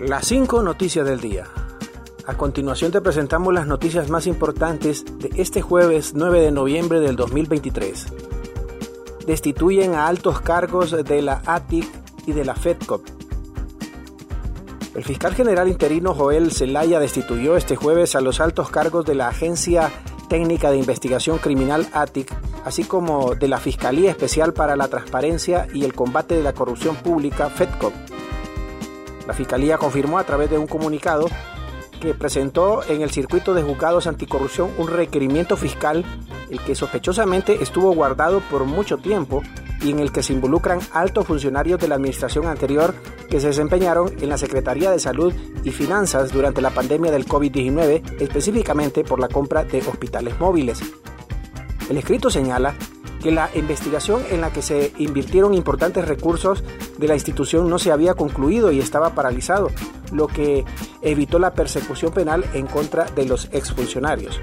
Las 5 noticias del día. A continuación te presentamos las noticias más importantes de este jueves 9 de noviembre del 2023. Destituyen a altos cargos de la ATIC y de la FEDCOP. El fiscal general interino Joel Zelaya destituyó este jueves a los altos cargos de la Agencia Técnica de Investigación Criminal ATIC, así como de la Fiscalía Especial para la Transparencia y el Combate de la Corrupción Pública FEDCOP la Fiscalía confirmó a través de un comunicado que presentó en el circuito de juzgados anticorrupción un requerimiento fiscal, el que sospechosamente estuvo guardado por mucho tiempo y en el que se involucran altos funcionarios de la administración anterior que se desempeñaron en la Secretaría de Salud y Finanzas durante la pandemia del COVID-19, específicamente por la compra de hospitales móviles. El escrito señala que la investigación en la que se invirtieron importantes recursos de la institución no se había concluido y estaba paralizado, lo que evitó la persecución penal en contra de los exfuncionarios.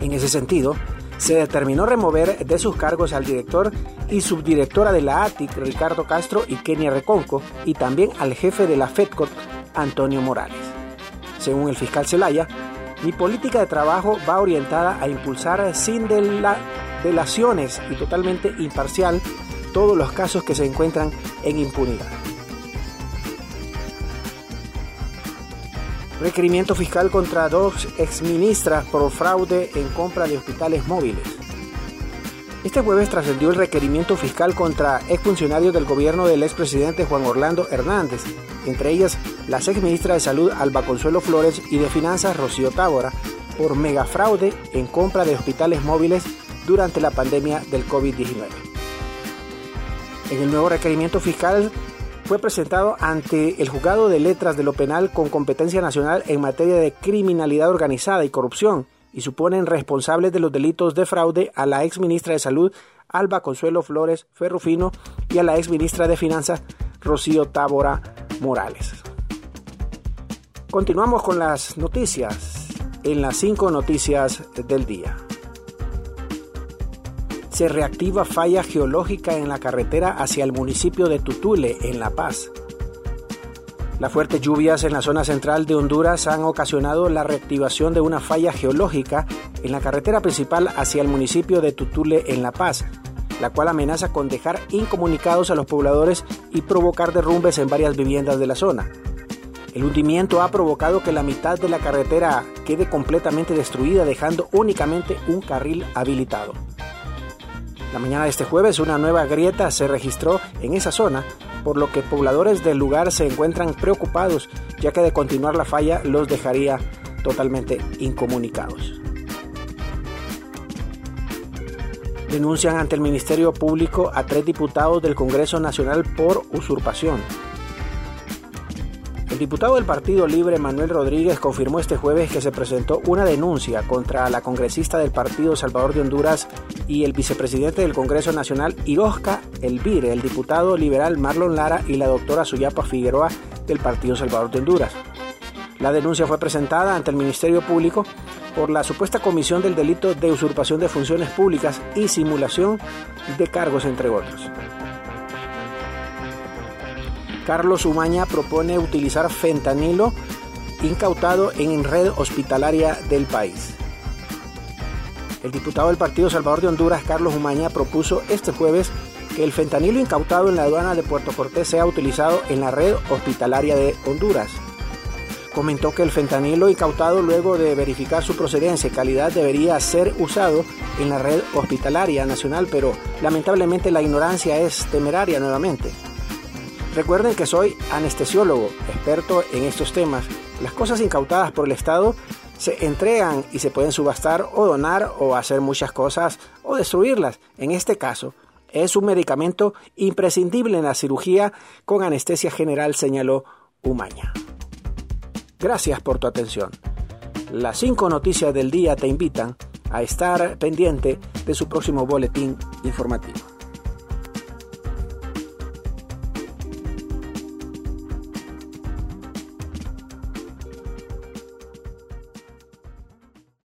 En ese sentido, se determinó remover de sus cargos al director y subdirectora de la ATIC, Ricardo Castro y Kenia Reconco, y también al jefe de la FEDCOT, Antonio Morales. Según el fiscal Zelaya, mi política de trabajo va orientada a impulsar sin de la delaciones y totalmente imparcial todos los casos que se encuentran en impunidad. Requerimiento fiscal contra dos exministras por fraude en compra de hospitales móviles. Este jueves trascendió el requerimiento fiscal contra exfuncionarios del gobierno del expresidente Juan Orlando Hernández, entre ellas la exministra de Salud Alba Consuelo Flores y de Finanzas Rocío Tábora, por megafraude en compra de hospitales móviles durante la pandemia del COVID-19. En el nuevo requerimiento fiscal fue presentado ante el Juzgado de Letras de lo Penal con competencia nacional en materia de criminalidad organizada y corrupción y suponen responsables de los delitos de fraude a la ex ministra de Salud Alba Consuelo Flores Ferrufino y a la ex ministra de Finanzas Rocío Tábora Morales. Continuamos con las noticias en las cinco noticias del día se reactiva falla geológica en la carretera hacia el municipio de Tutule, en La Paz. Las fuertes lluvias en la zona central de Honduras han ocasionado la reactivación de una falla geológica en la carretera principal hacia el municipio de Tutule, en La Paz, la cual amenaza con dejar incomunicados a los pobladores y provocar derrumbes en varias viviendas de la zona. El hundimiento ha provocado que la mitad de la carretera quede completamente destruida, dejando únicamente un carril habilitado. La mañana de este jueves una nueva grieta se registró en esa zona, por lo que pobladores del lugar se encuentran preocupados, ya que de continuar la falla los dejaría totalmente incomunicados. Denuncian ante el Ministerio Público a tres diputados del Congreso Nacional por usurpación. Diputado del Partido Libre Manuel Rodríguez confirmó este jueves que se presentó una denuncia contra la congresista del Partido Salvador de Honduras y el vicepresidente del Congreso Nacional Irosca Elvire, el diputado liberal Marlon Lara y la doctora Suyapa Figueroa del Partido Salvador de Honduras. La denuncia fue presentada ante el Ministerio Público por la supuesta comisión del delito de usurpación de funciones públicas y simulación de cargos, entre otros. Carlos Umaña propone utilizar fentanilo incautado en red hospitalaria del país. El diputado del Partido Salvador de Honduras, Carlos Umaña, propuso este jueves que el fentanilo incautado en la aduana de Puerto Cortés sea utilizado en la red hospitalaria de Honduras. Comentó que el fentanilo incautado luego de verificar su procedencia y calidad debería ser usado en la red hospitalaria nacional, pero lamentablemente la ignorancia es temeraria nuevamente. Recuerden que soy anestesiólogo, experto en estos temas. Las cosas incautadas por el Estado se entregan y se pueden subastar o donar o hacer muchas cosas o destruirlas. En este caso, es un medicamento imprescindible en la cirugía con anestesia general, señaló Umaña. Gracias por tu atención. Las cinco noticias del día te invitan a estar pendiente de su próximo boletín informativo.